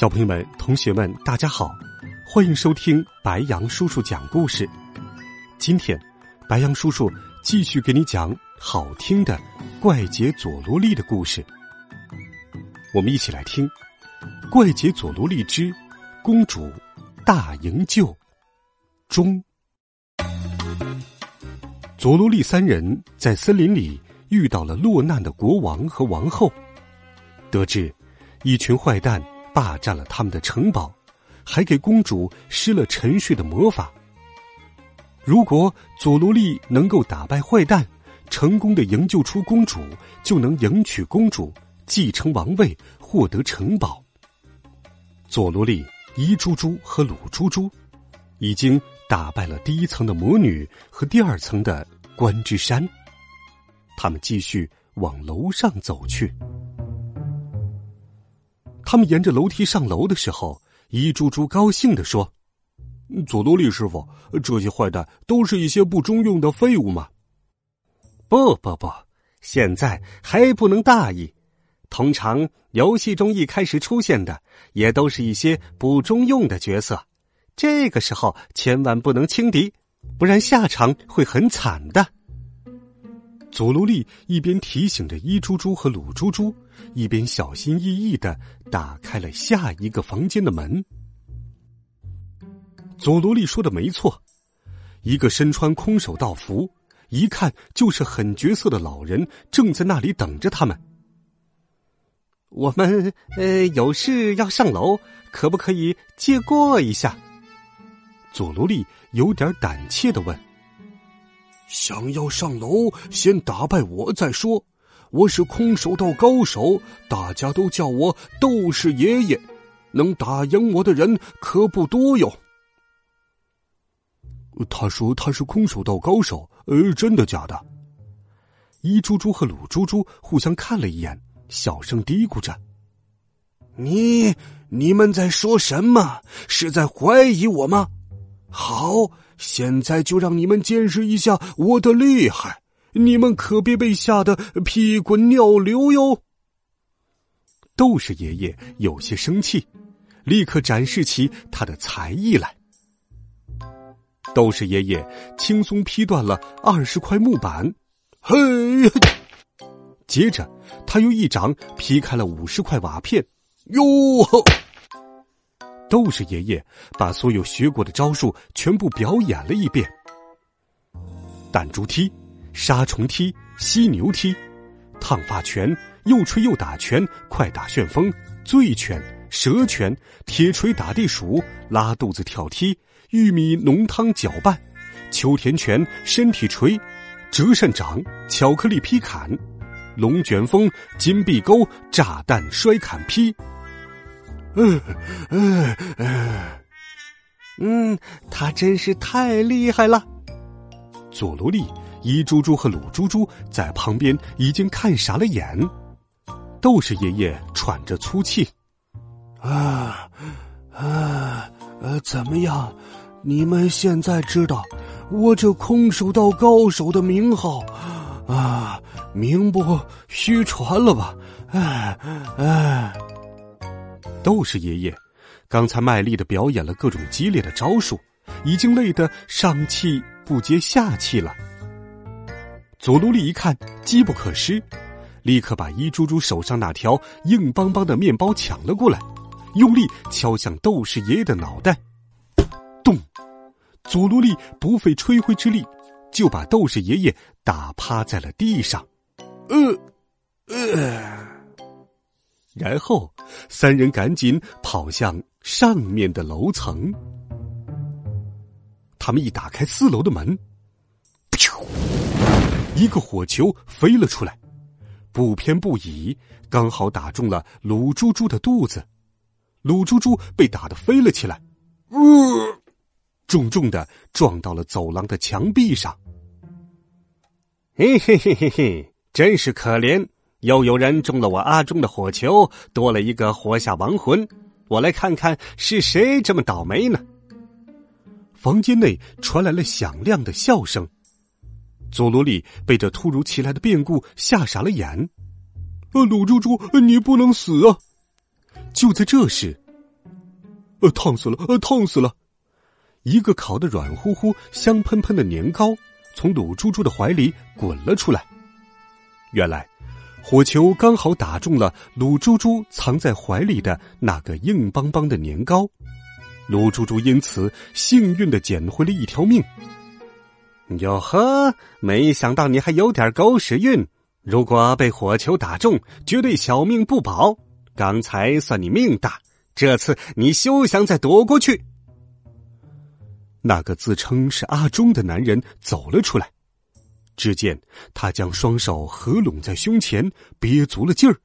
小朋友们、同学们，大家好，欢迎收听白杨叔叔讲故事。今天，白杨叔叔继续给你讲好听的怪杰佐罗利的故事。我们一起来听《怪杰佐罗利之公主大营救》中。佐罗利三人在森林里遇到了落难的国王和王后，得知一群坏蛋。霸占了他们的城堡，还给公主施了沉睡的魔法。如果佐罗利能够打败坏蛋，成功的营救出公主，就能迎娶公主，继承王位，获得城堡。佐罗利、伊猪猪和鲁猪猪已经打败了第一层的魔女和第二层的关之山，他们继续往楼上走去。他们沿着楼梯上楼的时候，一猪猪高兴地说：“佐罗利师傅，这些坏蛋都是一些不中用的废物吗？”“不不不，现在还不能大意。通常游戏中一开始出现的，也都是一些不中用的角色。这个时候千万不能轻敌，不然下场会很惨的。”佐罗利一边提醒着一猪猪和鲁猪猪。一边小心翼翼的打开了下一个房间的门。佐罗利说的没错，一个身穿空手道服、一看就是狠角色的老人正在那里等着他们。我们呃有事要上楼，可不可以借过一下？佐罗利有点胆怯的问：“想要上楼，先打败我再说。”我是空手道高手，大家都叫我斗士爷爷。能打赢我的人可不多哟。他说他是空手道高手，呃，真的假的？一猪猪和鲁猪猪互相看了一眼，小声嘀咕着：“你你们在说什么？是在怀疑我吗？好，现在就让你们见识一下我的厉害。”你们可别被吓得屁滚尿流哟！斗士爷爷有些生气，立刻展示起他的才艺来。斗士爷爷轻松劈断了二十块木板，嘿！接着他又一掌劈开了五十块瓦片，哟！斗士爷爷把所有学过的招数全部表演了一遍，弹珠踢。杀虫踢、犀牛踢、烫发拳、又吹又打拳、快打旋风、醉拳、蛇拳、铁锤打地鼠、拉肚子跳踢、玉米浓汤搅拌、秋田拳、身体锤、折扇掌、巧克力劈砍、龙卷风、金币钩、炸弹摔砍劈。嗯嗯嗯，嗯，他真是太厉害了，佐罗利。伊猪猪和鲁猪猪在旁边已经看傻了眼，斗士爷爷喘着粗气：“啊啊呃，怎么样？你们现在知道我这空手道高手的名号啊，名不虚传了吧？哎哎，斗士爷爷刚才卖力的表演了各种激烈的招数，已经累得上气不接下气了。”佐罗利一看机不可失，立刻把一猪猪手上那条硬邦邦的面包抢了过来，用力敲向斗士爷爷的脑袋。咚！佐罗利不费吹灰之力，就把斗士爷爷打趴在了地上。呃，呃，然后三人赶紧跑向上面的楼层。他们一打开四楼的门，噗！一个火球飞了出来，不偏不倚，刚好打中了鲁猪猪的肚子。鲁猪猪被打得飞了起来，呃，重重的撞到了走廊的墙壁上。嘿嘿嘿嘿嘿，真是可怜！又有人中了我阿忠的火球，多了一个活下亡魂。我来看看是谁这么倒霉呢？房间内传来了响亮的笑声。佐罗利被这突如其来的变故吓傻了眼。呃，鲁猪猪，你不能死啊！就在这时，呃，烫死了，呃，烫死了！一个烤的软乎乎、香喷喷的年糕从鲁猪猪的怀里滚了出来。原来，火球刚好打中了鲁猪猪藏在怀里的那个硬邦邦的年糕，鲁猪猪因此幸运的捡回了一条命。哟呵，没想到你还有点狗屎运！如果被火球打中，绝对小命不保。刚才算你命大，这次你休想再躲过去。那个自称是阿忠的男人走了出来，只见他将双手合拢在胸前，憋足了劲儿。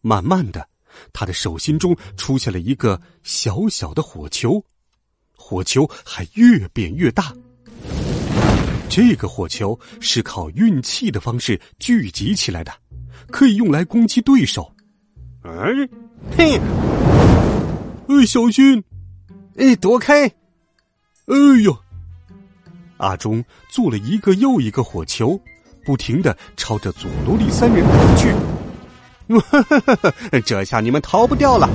慢慢的，他的手心中出现了一个小小的火球，火球还越变越大。这个火球是靠运气的方式聚集起来的，可以用来攻击对手。哎，嘿，哎，小心！哎，躲开！哎呦！阿忠做了一个又一个火球，不停的朝着佐罗利三人打去。这下你们逃不掉了！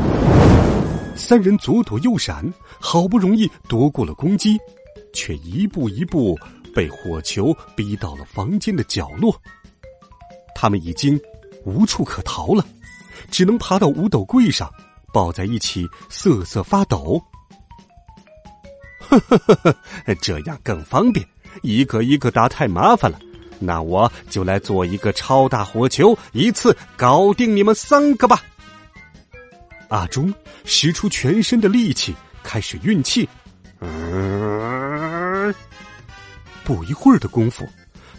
三人左躲右闪，好不容易躲过了攻击，却一步一步。被火球逼到了房间的角落，他们已经无处可逃了，只能爬到五斗柜上，抱在一起瑟瑟发抖。呵呵呵呵，这样更方便，一个一个打太麻烦了。那我就来做一个超大火球，一次搞定你们三个吧。阿忠使出全身的力气，开始运气。嗯不一会儿的功夫，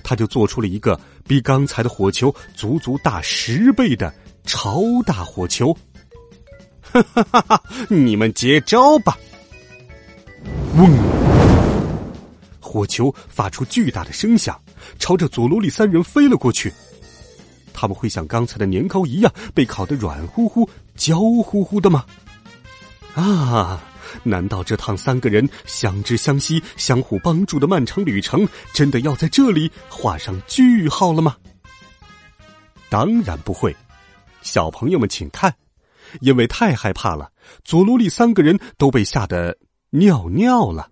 他就做出了一个比刚才的火球足足大十倍的超大火球。哈哈哈哈！你们接招吧！嗡！火球发出巨大的声响，朝着佐罗利三人飞了过去。他们会像刚才的年糕一样被烤得软乎乎、焦乎乎的吗？啊！难道这趟三个人相知相惜、相互帮助的漫长旅程，真的要在这里画上句号了吗？当然不会，小朋友们请看，因为太害怕了，佐罗利三个人都被吓得尿尿了，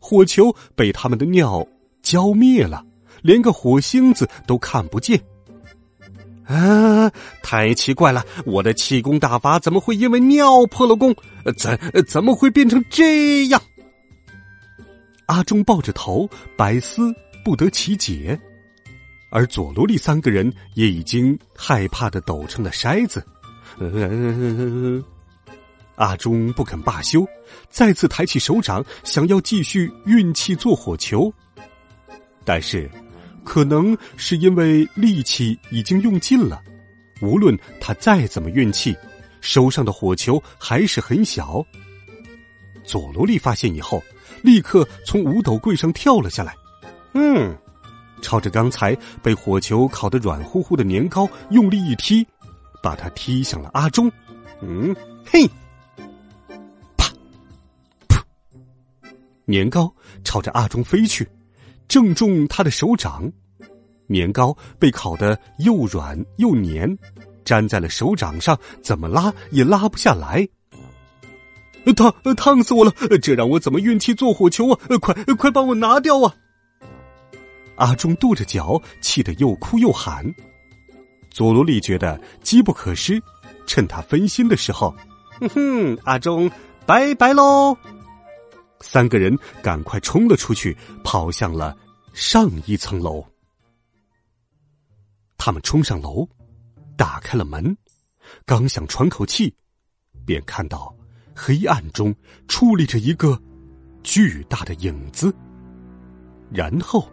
火球被他们的尿浇灭了，连个火星子都看不见。啊！太奇怪了，我的气功大法怎么会因为尿破了功？怎怎么会变成这样？阿忠抱着头，百思不得其解。而佐罗利三个人也已经害怕的抖成了筛子。阿忠不肯罢休，再次抬起手掌，想要继续运气做火球，但是。可能是因为力气已经用尽了，无论他再怎么运气，手上的火球还是很小。佐罗利发现以后，立刻从五斗柜上跳了下来，嗯，朝着刚才被火球烤得软乎乎的年糕用力一踢，把他踢向了阿忠。嗯，嘿，年糕朝着阿忠飞去。正中他的手掌，年糕被烤得又软又黏，粘在了手掌上，怎么拉也拉不下来。烫，烫死我了！这让我怎么运气做火球啊？快，快帮我拿掉啊！阿忠跺着脚，气得又哭又喊。佐罗利觉得机不可失，趁他分心的时候，哼哼，阿忠，拜拜喽！三个人赶快冲了出去，跑向了上一层楼。他们冲上楼，打开了门，刚想喘口气，便看到黑暗中矗立着一个巨大的影子。然后，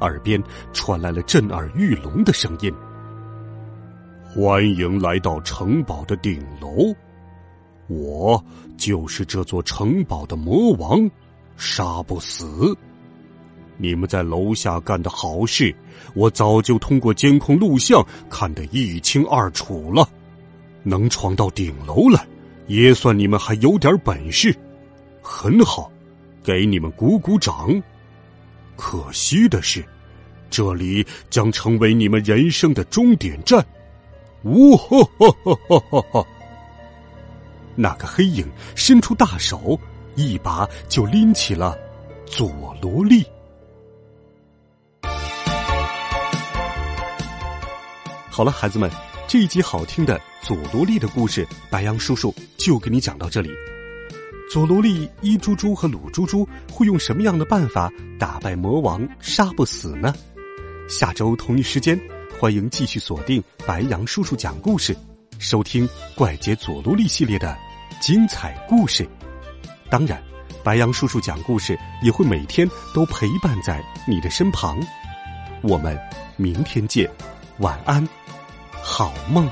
耳边传来了震耳欲聋的声音：“欢迎来到城堡的顶楼。”我就是这座城堡的魔王，杀不死。你们在楼下干的好事，我早就通过监控录像看得一清二楚了。能闯到顶楼来，也算你们还有点本事。很好，给你们鼓鼓掌。可惜的是，这里将成为你们人生的终点站。呜哈哈哈哈哈！那个黑影伸出大手，一把就拎起了佐罗利。好了，孩子们，这一集好听的佐罗利的故事，白羊叔叔就给你讲到这里。佐罗利、一猪猪和鲁猪猪会用什么样的办法打败魔王，杀不死呢？下周同一时间，欢迎继续锁定白羊叔叔讲故事，收听《怪杰佐罗利》系列的精彩故事。当然，白羊叔叔讲故事也会每天都陪伴在你的身旁。我们明天见，晚安。好梦。